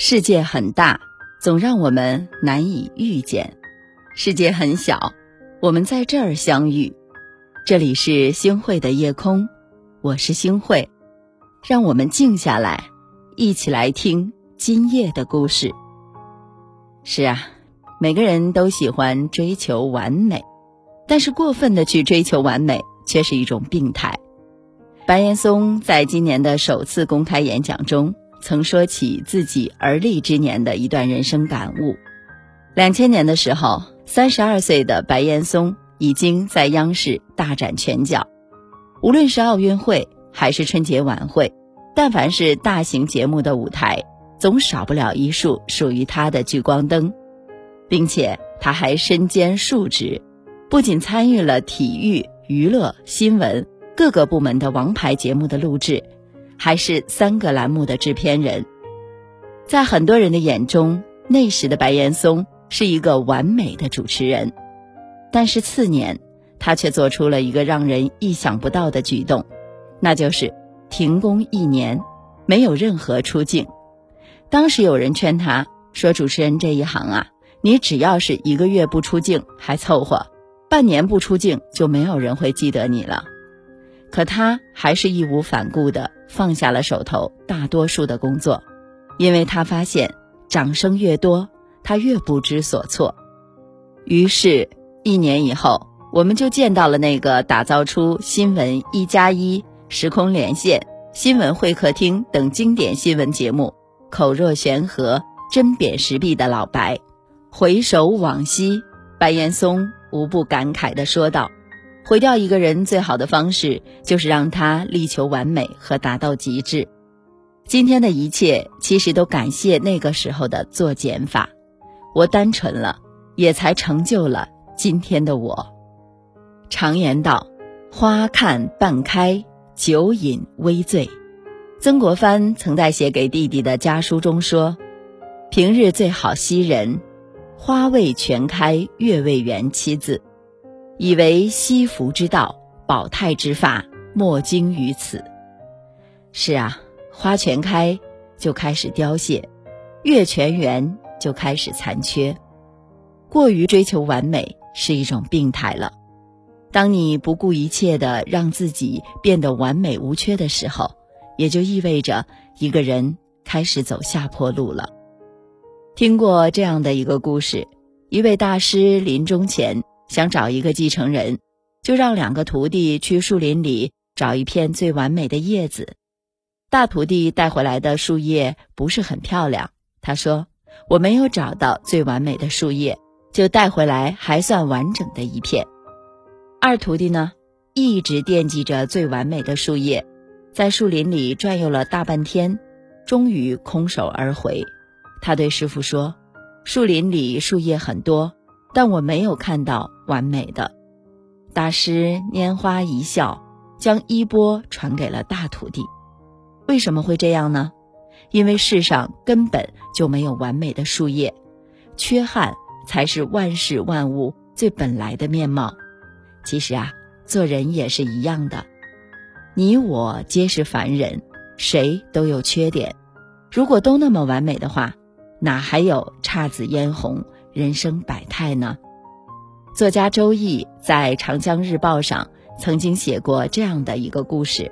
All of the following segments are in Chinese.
世界很大，总让我们难以遇见；世界很小，我们在这儿相遇。这里是星汇的夜空，我是星汇，让我们静下来，一起来听今夜的故事。是啊，每个人都喜欢追求完美，但是过分的去追求完美，却是一种病态。白岩松在今年的首次公开演讲中。曾说起自己而立之年的一段人生感悟。两千年的时候，三十二岁的白岩松已经在央视大展拳脚。无论是奥运会还是春节晚会，但凡是大型节目的舞台，总少不了一束属于他的聚光灯。并且他还身兼数职，不仅参与了体育、娱乐、新闻各个部门的王牌节目的录制。还是三个栏目的制片人，在很多人的眼中，那时的白岩松是一个完美的主持人。但是次年，他却做出了一个让人意想不到的举动，那就是停工一年，没有任何出镜。当时有人劝他说：“主持人这一行啊，你只要是一个月不出镜还凑合，半年不出镜就没有人会记得你了。”可他还是义无反顾地放下了手头大多数的工作，因为他发现掌声越多，他越不知所措。于是，一年以后，我们就见到了那个打造出《新闻一加一》《时空连线》《新闻会客厅》等经典新闻节目，口若悬河、针砭时弊的老白。回首往昔，白岩松无不感慨地说道。毁掉一个人最好的方式，就是让他力求完美和达到极致。今天的一切，其实都感谢那个时候的做减法。我单纯了，也才成就了今天的我。常言道：“花看半开，酒饮微醉。”曾国藩曾在写给弟弟的家书中说：“平日最好惜人，花未全开，月未圆。”七字。以为惜福之道，保泰之法，莫精于此。是啊，花全开就开始凋谢，月全圆就开始残缺。过于追求完美是一种病态了。当你不顾一切的让自己变得完美无缺的时候，也就意味着一个人开始走下坡路了。听过这样的一个故事：一位大师临终前。想找一个继承人，就让两个徒弟去树林里找一片最完美的叶子。大徒弟带回来的树叶不是很漂亮，他说：“我没有找到最完美的树叶，就带回来还算完整的一片。”二徒弟呢，一直惦记着最完美的树叶，在树林里转悠了大半天，终于空手而回。他对师傅说：“树林里树叶很多。”但我没有看到完美的。大师拈花一笑，将衣钵传给了大徒弟。为什么会这样呢？因为世上根本就没有完美的树叶，缺憾才是万事万物最本来的面貌。其实啊，做人也是一样的，你我皆是凡人，谁都有缺点。如果都那么完美的话，哪还有姹紫嫣红？人生百态呢？作家周易在《长江日报》上曾经写过这样的一个故事，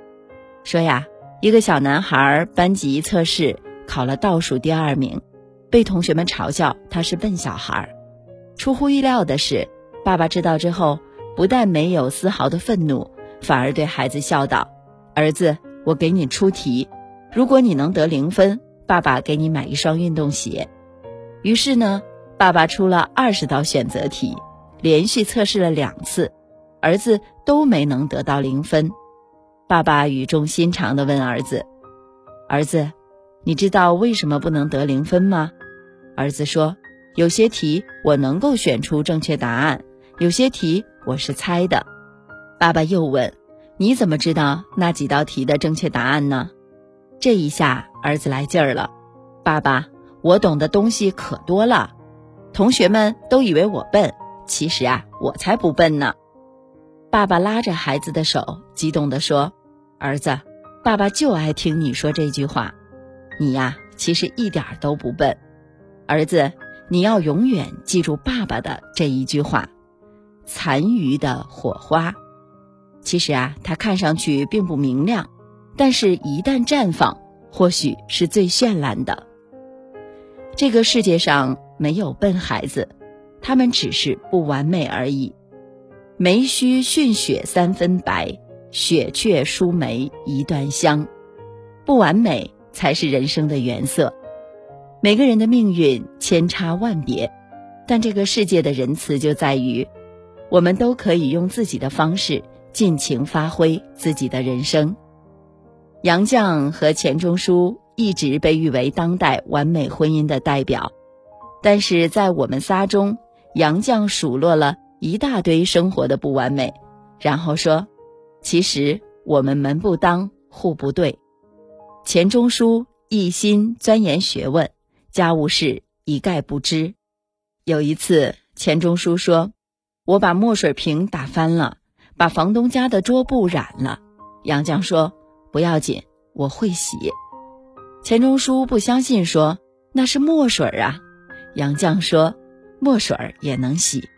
说呀，一个小男孩班级测试考了倒数第二名，被同学们嘲笑他是笨小孩。出乎意料的是，爸爸知道之后，不但没有丝毫的愤怒，反而对孩子笑道：“儿子，我给你出题，如果你能得零分，爸爸给你买一双运动鞋。”于是呢。爸爸出了二十道选择题，连续测试了两次，儿子都没能得到零分。爸爸语重心长地问儿子：“儿子，你知道为什么不能得零分吗？”儿子说：“有些题我能够选出正确答案，有些题我是猜的。”爸爸又问：“你怎么知道那几道题的正确答案呢？”这一下儿子来劲儿了：“爸爸，我懂的东西可多了。”同学们都以为我笨，其实啊，我才不笨呢。爸爸拉着孩子的手，激动地说：“儿子，爸爸就爱听你说这句话。你呀，其实一点都不笨。儿子，你要永远记住爸爸的这一句话：残余的火花。其实啊，它看上去并不明亮，但是一旦绽放，或许是最绚烂的。这个世界上没有笨孩子，他们只是不完美而已。梅须逊雪三分白，雪却输梅一段香。不完美才是人生的原色。每个人的命运千差万别，但这个世界的仁慈就在于，我们都可以用自己的方式。尽情发挥自己的人生。杨绛和钱钟书一直被誉为当代完美婚姻的代表，但是在我们仨中，杨绛数落了一大堆生活的不完美，然后说：“其实我们门不当户不对。”钱钟书一心钻研学问，家务事一概不知。有一次，钱钟书说：“我把墨水瓶打翻了。”把房东家的桌布染了，杨绛说：“不要紧，我会洗。”钱钟书不相信，说：“那是墨水啊。”杨绛说：“墨水也能洗。”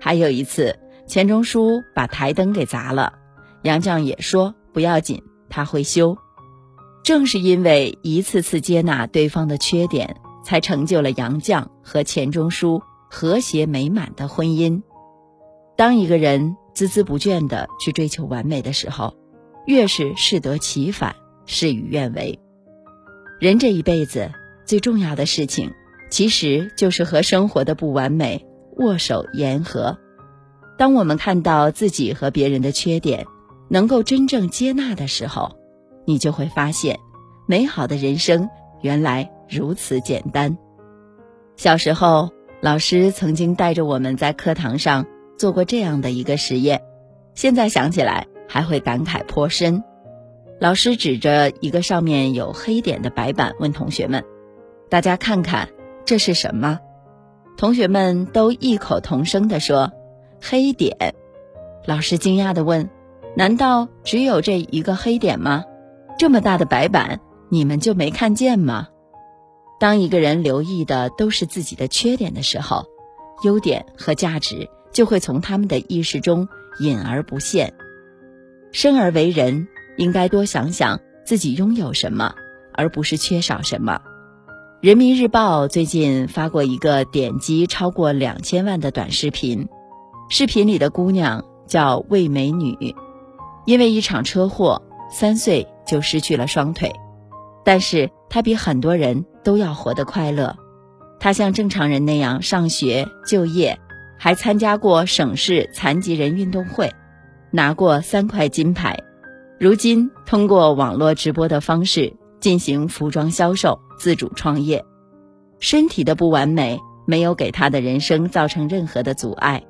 还有一次，钱钟书把台灯给砸了，杨绛也说：“不要紧，他会修。”正是因为一次次接纳对方的缺点，才成就了杨绛和钱钟书和谐美满的婚姻。当一个人。孜孜不倦地去追求完美的时候，越是适得其反，事与愿违。人这一辈子最重要的事情，其实就是和生活的不完美握手言和。当我们看到自己和别人的缺点，能够真正接纳的时候，你就会发现，美好的人生原来如此简单。小时候，老师曾经带着我们在课堂上。做过这样的一个实验，现在想起来还会感慨颇深。老师指着一个上面有黑点的白板，问同学们：“大家看看这是什么？”同学们都异口同声地说：“黑点。”老师惊讶地问：“难道只有这一个黑点吗？这么大的白板，你们就没看见吗？”当一个人留意的都是自己的缺点的时候，优点和价值。就会从他们的意识中隐而不现。生而为人，应该多想想自己拥有什么，而不是缺少什么。人民日报最近发过一个点击超过两千万的短视频，视频里的姑娘叫魏美女，因为一场车祸，三岁就失去了双腿，但是她比很多人都要活得快乐。她像正常人那样上学、就业。还参加过省市残疾人运动会，拿过三块金牌。如今通过网络直播的方式进行服装销售，自主创业。身体的不完美没有给他的人生造成任何的阻碍。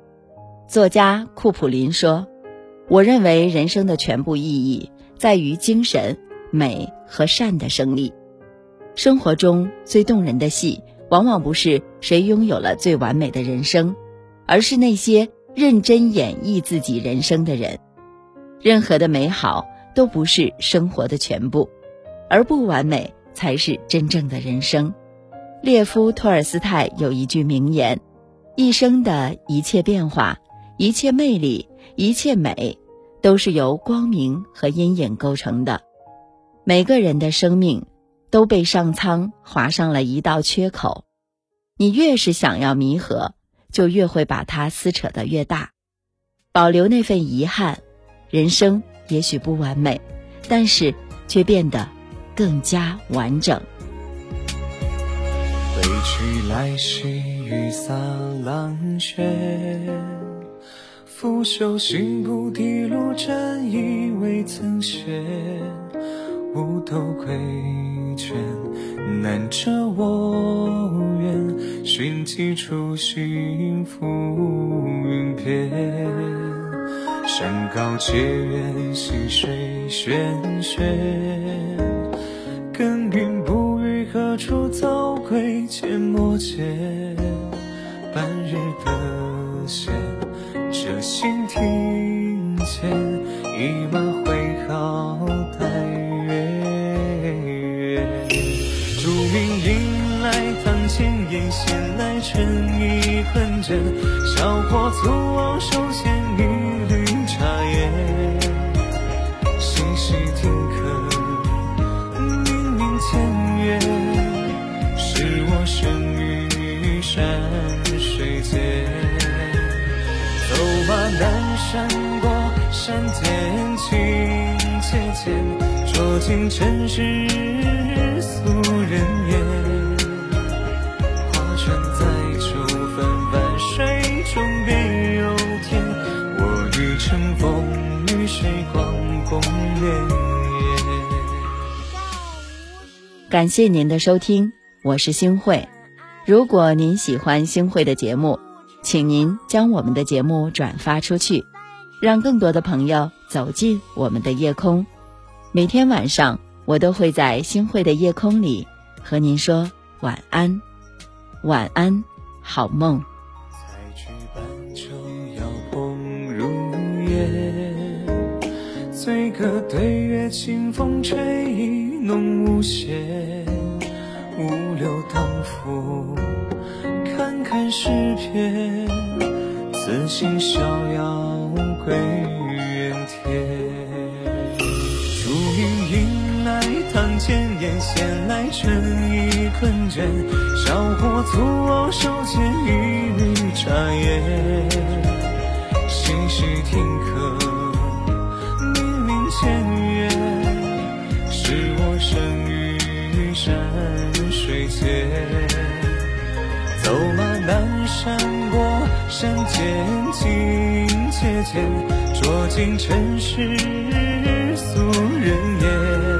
作家库普林说：“我认为人生的全部意义在于精神美和善的胜利。生活中最动人的戏，往往不是谁拥有了最完美的人生。”而是那些认真演绎自己人生的人，任何的美好都不是生活的全部，而不完美才是真正的人生。列夫·托尔斯泰有一句名言：“一生的一切变化、一切魅力、一切美，都是由光明和阴影构成的。每个人的生命都被上苍划上了一道缺口，你越是想要弥合。”就越会把它撕扯得越大，保留那份遗憾。人生也许不完美，但是却变得更加完整。归去来兮，雨洒狼血，拂袖行不滴落，战衣未曾歇。五斗归卷，难遮我愿。寻几处幸福云片。山高且远，溪水喧喧。一马挥毫待月圆。竹林迎来堂前燕，闲来春意横针，小火粗傲手牵一缕茶烟，细细听客，明明前缘，是我生于山。山间，情切切，捉尽尘世俗人言。感谢您的收听，我是星慧。如果您喜欢星慧的节目，请您将我们的节目转发出去，让更多的朋友走进我们的夜空。每天晚上，我都会在星慧的夜空里和您说晚安，晚安，好梦。醉歌对月，清风吹意浓无限。五柳当浮，看看诗篇。此心逍遥归原天。竹影迎来堂前燕，闲来春意困倦。小伙粗傲手牵一缕茶叶，细细听客。千月，是我生于山水间。山间清且浅酌尽尘世俗人言。